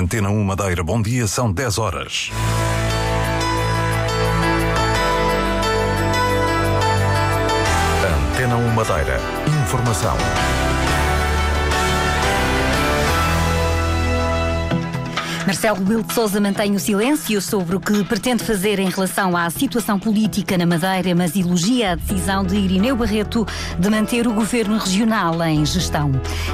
Antena 1 Madeira, bom dia, são 10 horas. Antena 1 Madeira, informação. Marcelo Rebelo de Sousa mantém o silêncio sobre o que pretende fazer em relação à situação política na Madeira, mas elogia a decisão de Irineu Barreto de manter o governo regional em gestão.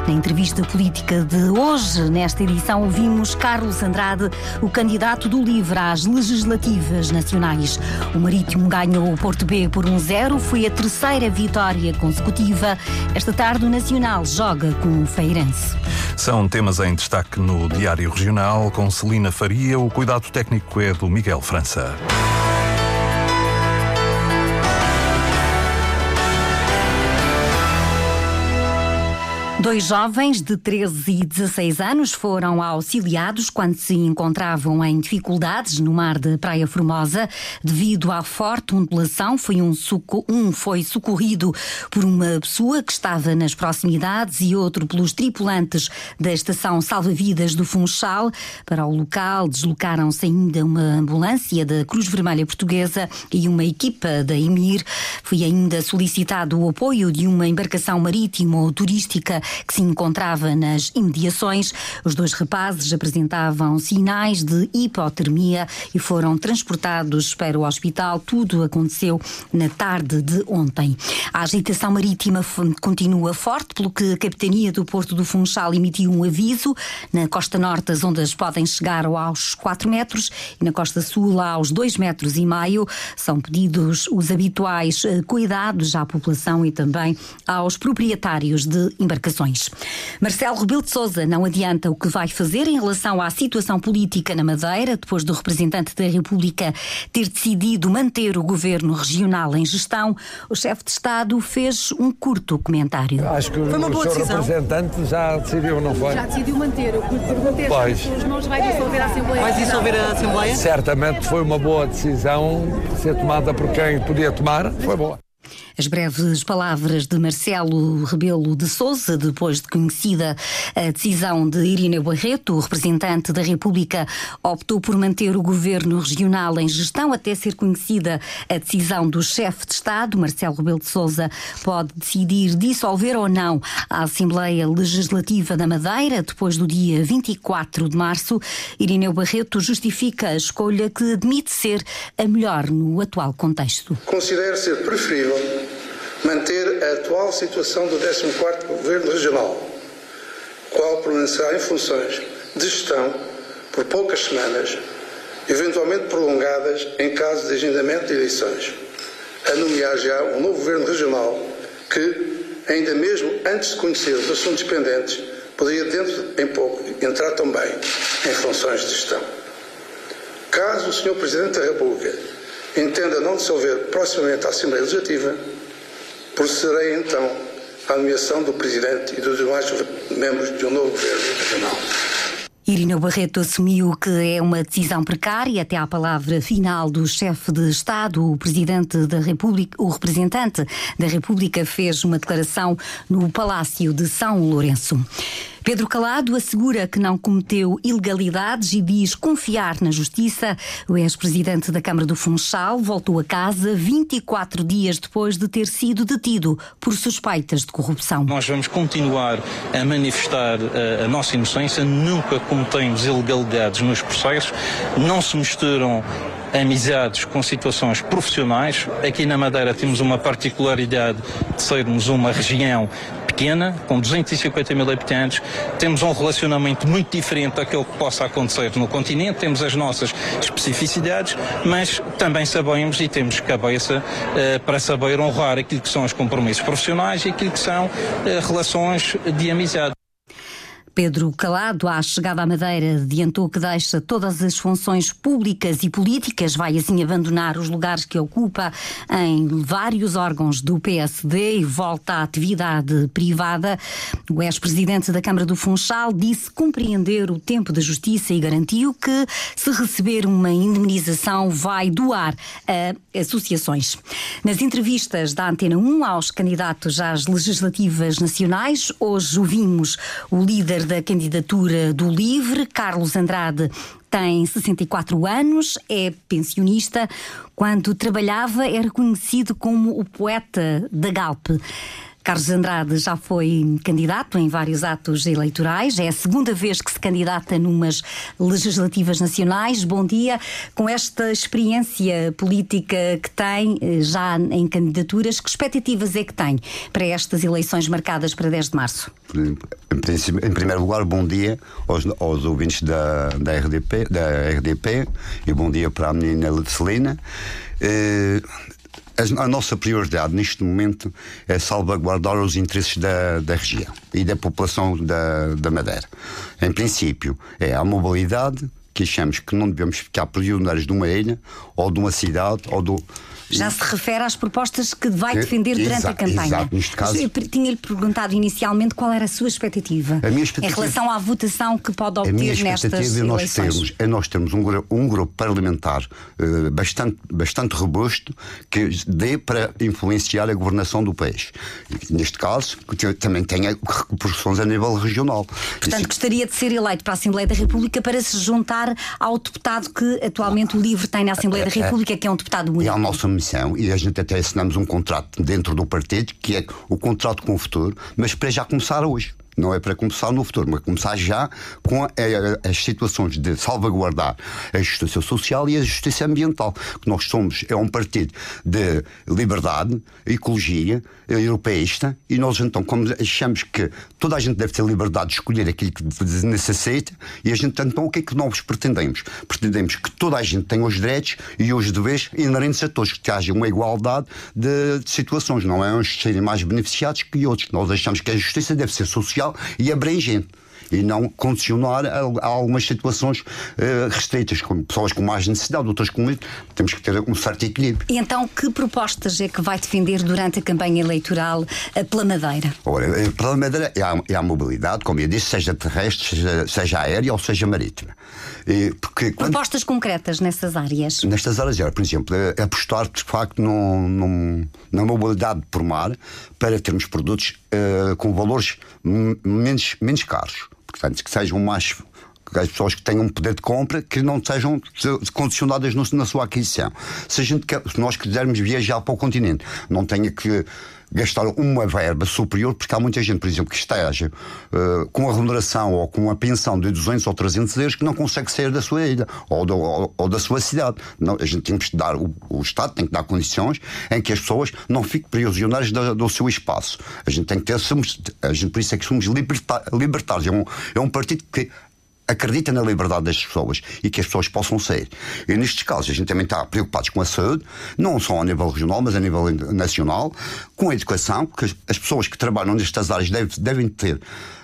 Na entrevista política de hoje, nesta edição, ouvimos Carlos Andrade, o candidato do LIVRE às legislativas nacionais. O Marítimo ganhou o Porto B por 1-0, foi a terceira vitória consecutiva. Esta tarde, o Nacional joga com o Feirense. São temas em destaque no Diário Regional com Celina Faria. O cuidado técnico é do Miguel França. Dois jovens de 13 e 16 anos foram auxiliados quando se encontravam em dificuldades no mar de Praia Formosa devido à forte ondulação. Foi um, um foi socorrido por uma pessoa que estava nas proximidades e outro pelos tripulantes da estação salva-vidas do Funchal. Para o local deslocaram-se ainda uma ambulância da Cruz Vermelha Portuguesa e uma equipa da EMIR. Foi ainda solicitado o apoio de uma embarcação marítima ou turística que se encontrava nas imediações. Os dois rapazes apresentavam sinais de hipotermia e foram transportados para o hospital. Tudo aconteceu na tarde de ontem. A agitação marítima continua forte, pelo que a Capitania do Porto do Funchal emitiu um aviso. Na costa norte, as ondas podem chegar aos 4 metros e na costa sul aos 2 metros e meio. São pedidos os habituais eh, cuidados à população e também aos proprietários de embarcações. Marcelo Rebelo de Sousa não adianta o que vai fazer em relação à situação política na Madeira, depois do representante da República ter decidido manter o governo regional em gestão. O chefe de Estado fez um curto comentário. Acho que foi uma boa decisão. representante já decidiu, não foi? Já decidiu manter. O que lhe perguntei pois. se vai dissolver a Assembleia. Vai dissolver a Assembleia? Certamente foi uma boa decisão ser tomada por quem podia tomar. Foi boa. As breves palavras de Marcelo Rebelo de Souza, depois de conhecida a decisão de Irina Barreto, representante da República, optou por manter o governo regional em gestão até ser conhecida a decisão do chefe de Estado. Marcelo Rebelo de Souza pode decidir dissolver ou não a Assembleia Legislativa da Madeira depois do dia 24 de março. Irineu Barreto justifica a escolha que admite ser a melhor no atual contexto. Considero ser preferível manter a atual situação do 14º Governo Regional, qual permanecerá em funções de gestão por poucas semanas, eventualmente prolongadas em caso de agendamento de eleições, a nomear já um novo Governo Regional que, ainda mesmo antes de conhecer os assuntos pendentes, poderia, dentro em pouco, entrar também em funções de gestão. Caso o Sr. Presidente da República entenda não dissolver proximamente a Assembleia Legislativa, procederei então à nomeação do Presidente e dos demais membros de um novo Governo Regional. Irina Barreto assumiu que é uma decisão precária até à palavra final do chefe de Estado. O presidente da República, o representante da República fez uma declaração no Palácio de São Lourenço. Pedro Calado assegura que não cometeu ilegalidades e diz confiar na justiça. O ex-presidente da Câmara do Funchal voltou a casa 24 dias depois de ter sido detido por suspeitas de corrupção. Nós vamos continuar a manifestar a, eh, a nossa inocência, nunca cometemos ilegalidades nos processos, não se misturam amizades com situações profissionais. Aqui na Madeira temos uma particularidade de sermos uma região pequena, com 250 mil habitantes, temos um relacionamento muito diferente daquele que possa acontecer no continente, temos as nossas especificidades, mas também sabemos e temos cabeça uh, para saber honrar aquilo que são os compromissos profissionais e aquilo que são uh, relações de amizade. Pedro Calado, à chegada à Madeira, adiantou que deixa todas as funções públicas e políticas, vai assim abandonar os lugares que ocupa em vários órgãos do PSD e volta à atividade privada. O ex-presidente da Câmara do Funchal disse compreender o tempo da justiça e garantiu que, se receber uma indemnização, vai doar a associações. Nas entrevistas da Antena 1 aos candidatos às legislativas nacionais, hoje ouvimos o líder da candidatura do LIVRE, Carlos Andrade, tem 64 anos, é pensionista. Quando trabalhava, era conhecido como o poeta da Galp. Carlos Andrade já foi candidato em vários atos eleitorais, é a segunda vez que se candidata numas legislativas nacionais. Bom dia. Com esta experiência política que tem, eh, já em candidaturas, que expectativas é que tem para estas eleições marcadas para 10 de março? Em primeiro lugar, bom dia aos, aos ouvintes da, da, RDP, da RDP e bom dia para a menina Celina. Eh, a nossa prioridade neste momento é salvaguardar os interesses da, da região e da população da, da Madeira. Em princípio, é a mobilidade, que achamos que não devemos ficar prisioneiros de uma ilha ou de uma cidade ou do já se refere às propostas que vai defender durante a campanha. Exato, neste caso. Eu tinha-lhe perguntado inicialmente qual era a sua expectativa, a expectativa em relação à votação que pode obter a minha nestas expectativa é nós termos, é nós termos um, um grupo parlamentar uh, bastante, bastante robusto que dê para influenciar a governação do país. Neste caso, também tenha repercussões a nível regional. Portanto, Isso... gostaria de ser eleito para a Assembleia da República para se juntar ao deputado que atualmente o LIVRE tem na Assembleia da é, é, República, que é um deputado único. É a nossa missão e a gente até assinamos um contrato dentro do partido que é o contrato com o futuro, mas para já começar hoje. Não é para começar no futuro, mas começar já com a, a, as situações de salvaguardar a justiça social e a justiça ambiental. Que nós somos, é um partido de liberdade, ecologia, europeísta, e nós então, como achamos que toda a gente deve ter liberdade de escolher aquilo que necessita, e a gente então o que é que nós pretendemos? Pretendemos que toda a gente tenha os direitos e os deveres inerentes a todos, que haja uma igualdade de, de situações, não é uns serem mais beneficiados que outros. Nós achamos que a justiça deve ser social e abrangente e não condicionar a, a algumas situações uh, restritas, como pessoas com mais necessidade, outras com menos. Temos que ter um certo equilíbrio. E então, que propostas é que vai defender durante a campanha eleitoral uh, pela Madeira? Ora, eh, pela Madeira é a, é a mobilidade, como eu disse, seja terrestre, seja, seja aérea ou seja marítima. E, porque quando... Propostas concretas nessas áreas? Nestas áreas, por exemplo, apostar de facto no, no, na mobilidade por mar para termos produtos uh, com valores menos, menos caros portanto, que sejam mais as pessoas que tenham poder de compra que não sejam condicionadas na sua aquisição. Se, a gente quer, se nós quisermos viajar para o continente, não tenha que gastar uma verba superior, porque há muita gente, por exemplo, que esteja uh, com a remuneração ou com a pensão de 200 ou 300 euros que não consegue sair da sua ilha ou, do, ou, ou da sua cidade. Não, a gente tem que dar, o, o, Estado tem que dar condições em que as pessoas não fiquem prisioneiras do, do seu espaço. A gente tem que ter, somos, a gente, por isso é que somos libertários. É um, é um partido que acredita na liberdade das pessoas e que as pessoas possam sair. E nestes casos, a gente também está preocupados com a saúde, não só a nível regional, mas a nível nacional, com a educação, que as pessoas que trabalham nestas áreas devem, ter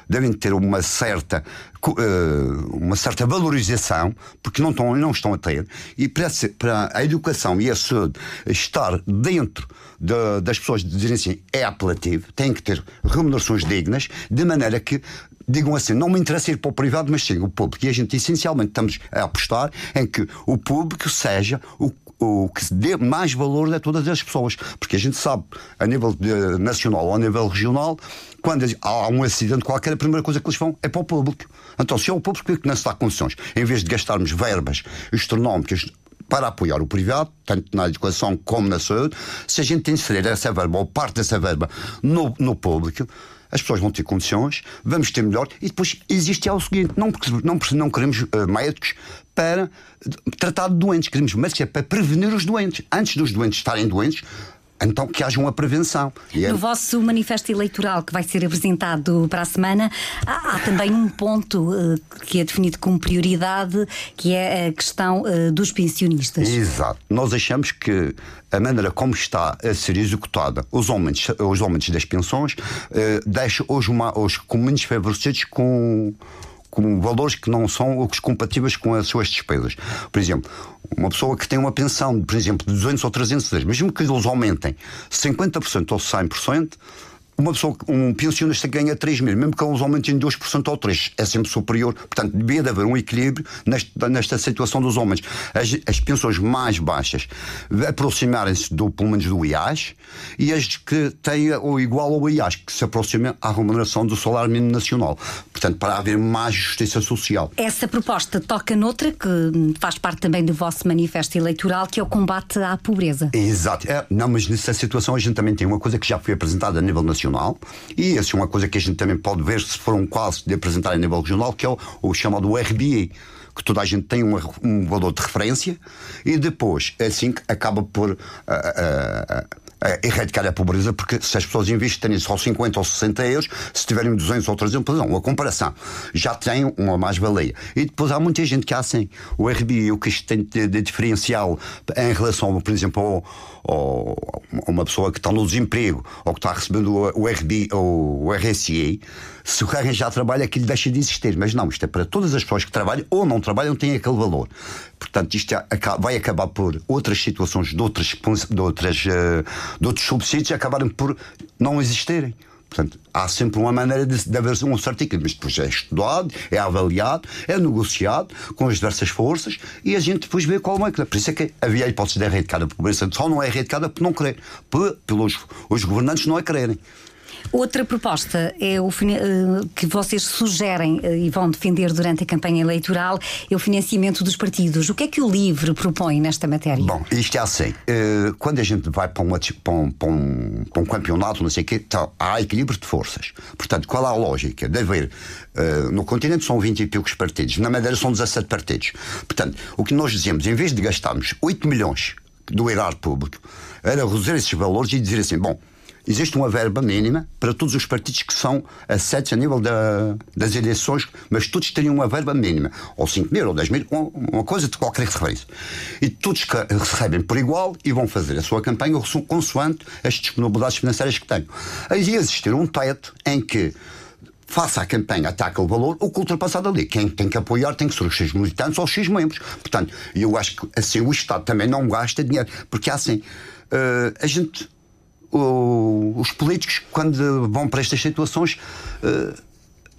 devem ter uma certa eh, uma certa valorização porque não estão não estão a ter e para, a educação e a saúde estar dentro de, das pessoas dizerem assim é apelativo tem que ter remunerações dignas de maneira que digam assim, não me interessa ir para o privado, mas sim o público. E a gente essencialmente estamos a apostar em que o público seja o o que dê mais valor a todas as pessoas. Porque a gente sabe, a nível de, nacional ou a nível regional, quando há um acidente qualquer, a primeira coisa que eles vão é para o público. Então, se é o público que não se dá condições, em vez de gastarmos verbas astronómicas para apoiar o privado, tanto na educação como na saúde, se a gente inserir essa verba ou parte dessa verba no, no público, as pessoas vão ter condições, vamos ter melhor, e depois existe é o seguinte: não, não, não queremos uh, médicos para tratar de doentes, queremos médicos é para prevenir os doentes. Antes dos doentes estarem doentes, então que haja uma prevenção. É... No vosso manifesto eleitoral que vai ser apresentado para a semana, há, há também um ponto uh, que é definido como prioridade, que é a questão uh, dos pensionistas. Exato. Nós achamos que a maneira como está a ser executada os aumentos, os aumentos das pensões uh, deixa uma, os comuns favorecidos com com valores que não são compatíveis com as suas despesas. Por exemplo, uma pessoa que tem uma pensão, por exemplo, de 200 ou 300 euros, mesmo que eles aumentem 50% ou 100%, uma pessoa, um pensionista ganha 3 mil, mesmo que eles aumentem 2% ou 3%, é sempre superior. Portanto, devia de haver um equilíbrio nesta, nesta situação dos homens. As, as pensões mais baixas aproximarem-se do, pelo menos do IAS e as que têm o igual ao IAS, que se aproximem à remuneração do salário mínimo nacional. Portanto, para haver mais justiça social. Essa proposta toca noutra que faz parte também do vosso manifesto eleitoral, que é o combate à pobreza. Exato. É, não, mas nessa situação a gente também tem uma coisa que já foi apresentada a nível nacional e essa é uma coisa que a gente também pode ver se for um caso de apresentar a nível regional, que é o, o chamado RBA que toda a gente tem uma, um valor de referência e depois, assim, acaba por uh, uh, uh, erradicar a pobreza, porque se as pessoas investirem só 50 ou 60 euros, se tiverem 200 ou 300, não, a comparação já tem uma mais-valia. E depois há muita gente que há assim, o RBI, o que isto tem de, de diferencial em relação, por exemplo, ao, ao, a uma pessoa que está no desemprego ou que está recebendo o, RBI ou o RSI, se o carro já trabalha, aquilo deixa de existir. Mas não, isto é para todas as pessoas que trabalham ou não trabalham, têm aquele valor. Portanto, isto é, vai acabar por outras situações de, outras, de, outras, eh, de outros subsídios acabarem por não existirem. Portanto, há sempre uma maneira de, de haver um certo equilíbrio, mas depois é estudado, é avaliado, é negociado com as diversas forças e a gente depois vê qual é que. Por isso é que havia a hipótese de erradicar a pobreza, só não é erradicada por não querer, pelos os governantes não a quererem. Outra proposta é o eh, que vocês sugerem eh, e vão defender durante a campanha eleitoral é o financiamento dos partidos. O que é que o LIVRE propõe nesta matéria? Bom, isto é assim. Quando a gente vai para, uma, para, um, para, um, para um, campeonato, não sei o quê, há equilíbrio de forças. Portanto, qual é a lógica de haver. No continente são 20 e poucos partidos, na Madeira são 17 partidos. Portanto, o que nós dizemos, em vez de gastarmos 8 milhões do erário público, era reduzir esses valores e dizer assim: bom, existe uma verba mínima para todos os partidos que são aceitos a nível da, das eleições, mas todos têm uma verba mínima, ou 5 mil ou 10 mil, uma coisa de qualquer referência. E todos recebem por igual e vão fazer a sua campanha consoante as disponibilidades financeiras que têm. Aí existir um teto em que faça a campanha até aquele valor, o que ultrapassar ali. Quem tem que apoiar tem que ser os X militantes ou os X membros. Portanto, eu acho que assim o Estado também não gasta dinheiro, porque assim, uh, a gente os políticos, quando vão para estas situações, uh,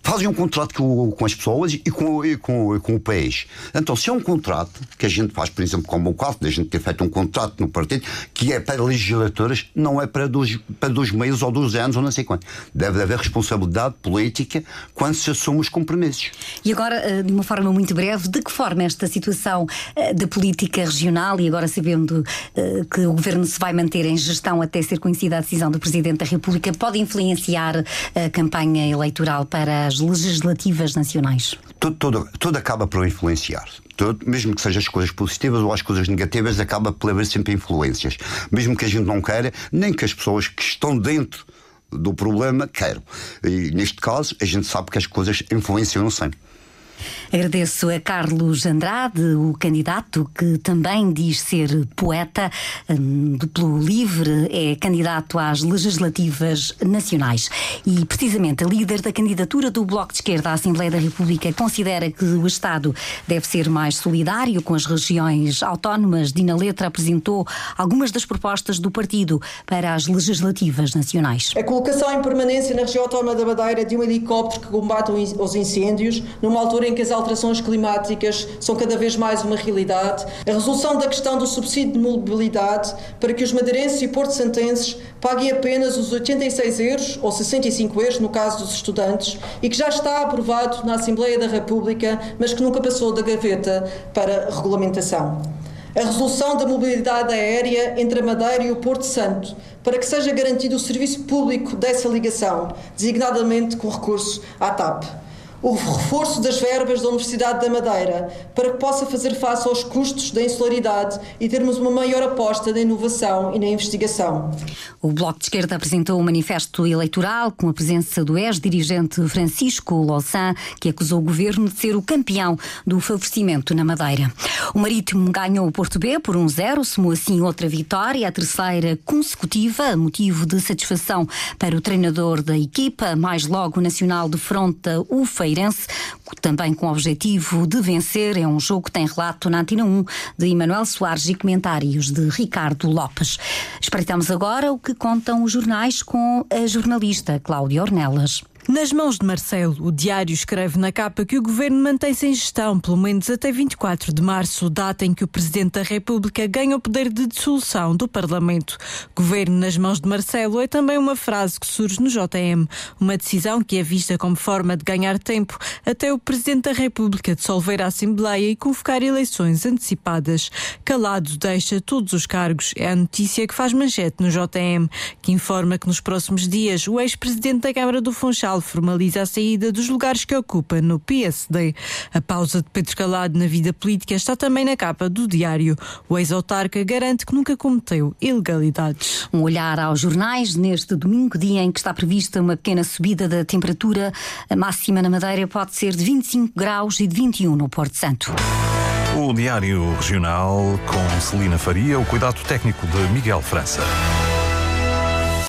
fazem um contrato com, com as pessoas e com, e, com, e com o país. Então, se é um contrato que a gente faz, por exemplo, como o caso de a gente ter feito um contrato no partido, que é para legisladores, não é para dois, para dois meses ou dois anos ou não sei quanto. Deve haver responsabilidade política quando se assume os compromissos. E agora, eh, de uma forma muito breve, de que forma esta situação eh, da política regional, e agora sabendo eh, que o governo se vai manter em gestão até ser conhecida a decisão do Presidente da República, pode influenciar a campanha eleitoral para legislativas nacionais? Tudo, tudo, tudo acaba por influenciar. Tudo, mesmo que sejam as coisas positivas ou as coisas negativas, acaba por haver sempre influências. Mesmo que a gente não queira, nem que as pessoas que estão dentro do problema queiram. E neste caso, a gente sabe que as coisas influenciam sempre. Agradeço a Carlos Andrade, o candidato que também diz ser poeta, hum, pelo LIVRE, é candidato às legislativas nacionais. E, precisamente, a líder da candidatura do Bloco de Esquerda à Assembleia da República considera que o Estado deve ser mais solidário com as regiões autónomas. Dina Letra apresentou algumas das propostas do partido para as legislativas nacionais. A colocação em permanência na região autónoma da Madeira de um helicóptero que combate os incêndios, numa altura em que as alterações climáticas são cada vez mais uma realidade, a resolução da questão do subsídio de mobilidade para que os madeirenses e porto-santenses paguem apenas os 86 euros ou 65 euros no caso dos estudantes e que já está aprovado na Assembleia da República, mas que nunca passou da gaveta para regulamentação. A resolução da mobilidade aérea entre a Madeira e o Porto Santo, para que seja garantido o serviço público dessa ligação, designadamente com recurso à TAP o reforço das verbas da Universidade da Madeira para que possa fazer face aos custos da insularidade e termos uma maior aposta na inovação e na investigação. O Bloco de Esquerda apresentou um manifesto eleitoral com a presença do ex-dirigente Francisco Louçã, que acusou o governo de ser o campeão do favorecimento na Madeira. O Marítimo ganhou o Porto B por 1-0, um somou assim outra vitória, a terceira consecutiva, motivo de satisfação para o treinador da equipa. Mais logo, o Nacional defronta o Feio Também com o objetivo de vencer. É um jogo que tem relato na Antena 1 de Emanuel Soares e comentários de Ricardo Lopes. Espreitamos agora o que contam os jornais com a jornalista Cláudia Ornelas. Nas mãos de Marcelo, o diário escreve na capa que o governo mantém-se em gestão, pelo menos até 24 de março, data em que o Presidente da República ganha o poder de dissolução do Parlamento. Governo nas mãos de Marcelo é também uma frase que surge no JM, uma decisão que é vista como forma de ganhar tempo até o Presidente da República dissolver a Assembleia e convocar eleições antecipadas. Calado deixa todos os cargos. É a notícia que faz manchete no JM, que informa que nos próximos dias o ex-presidente da Câmara do Funchal formaliza a saída dos lugares que ocupa no PSD. A pausa de Pedro Calado na vida política está também na capa do diário. O ex-autarca garante que nunca cometeu ilegalidades. Um olhar aos jornais neste domingo, dia em que está prevista uma pequena subida da temperatura. A máxima na Madeira pode ser de 25 graus e de 21 no Porto Santo. O Diário Regional com Celina Faria, o cuidado técnico de Miguel França.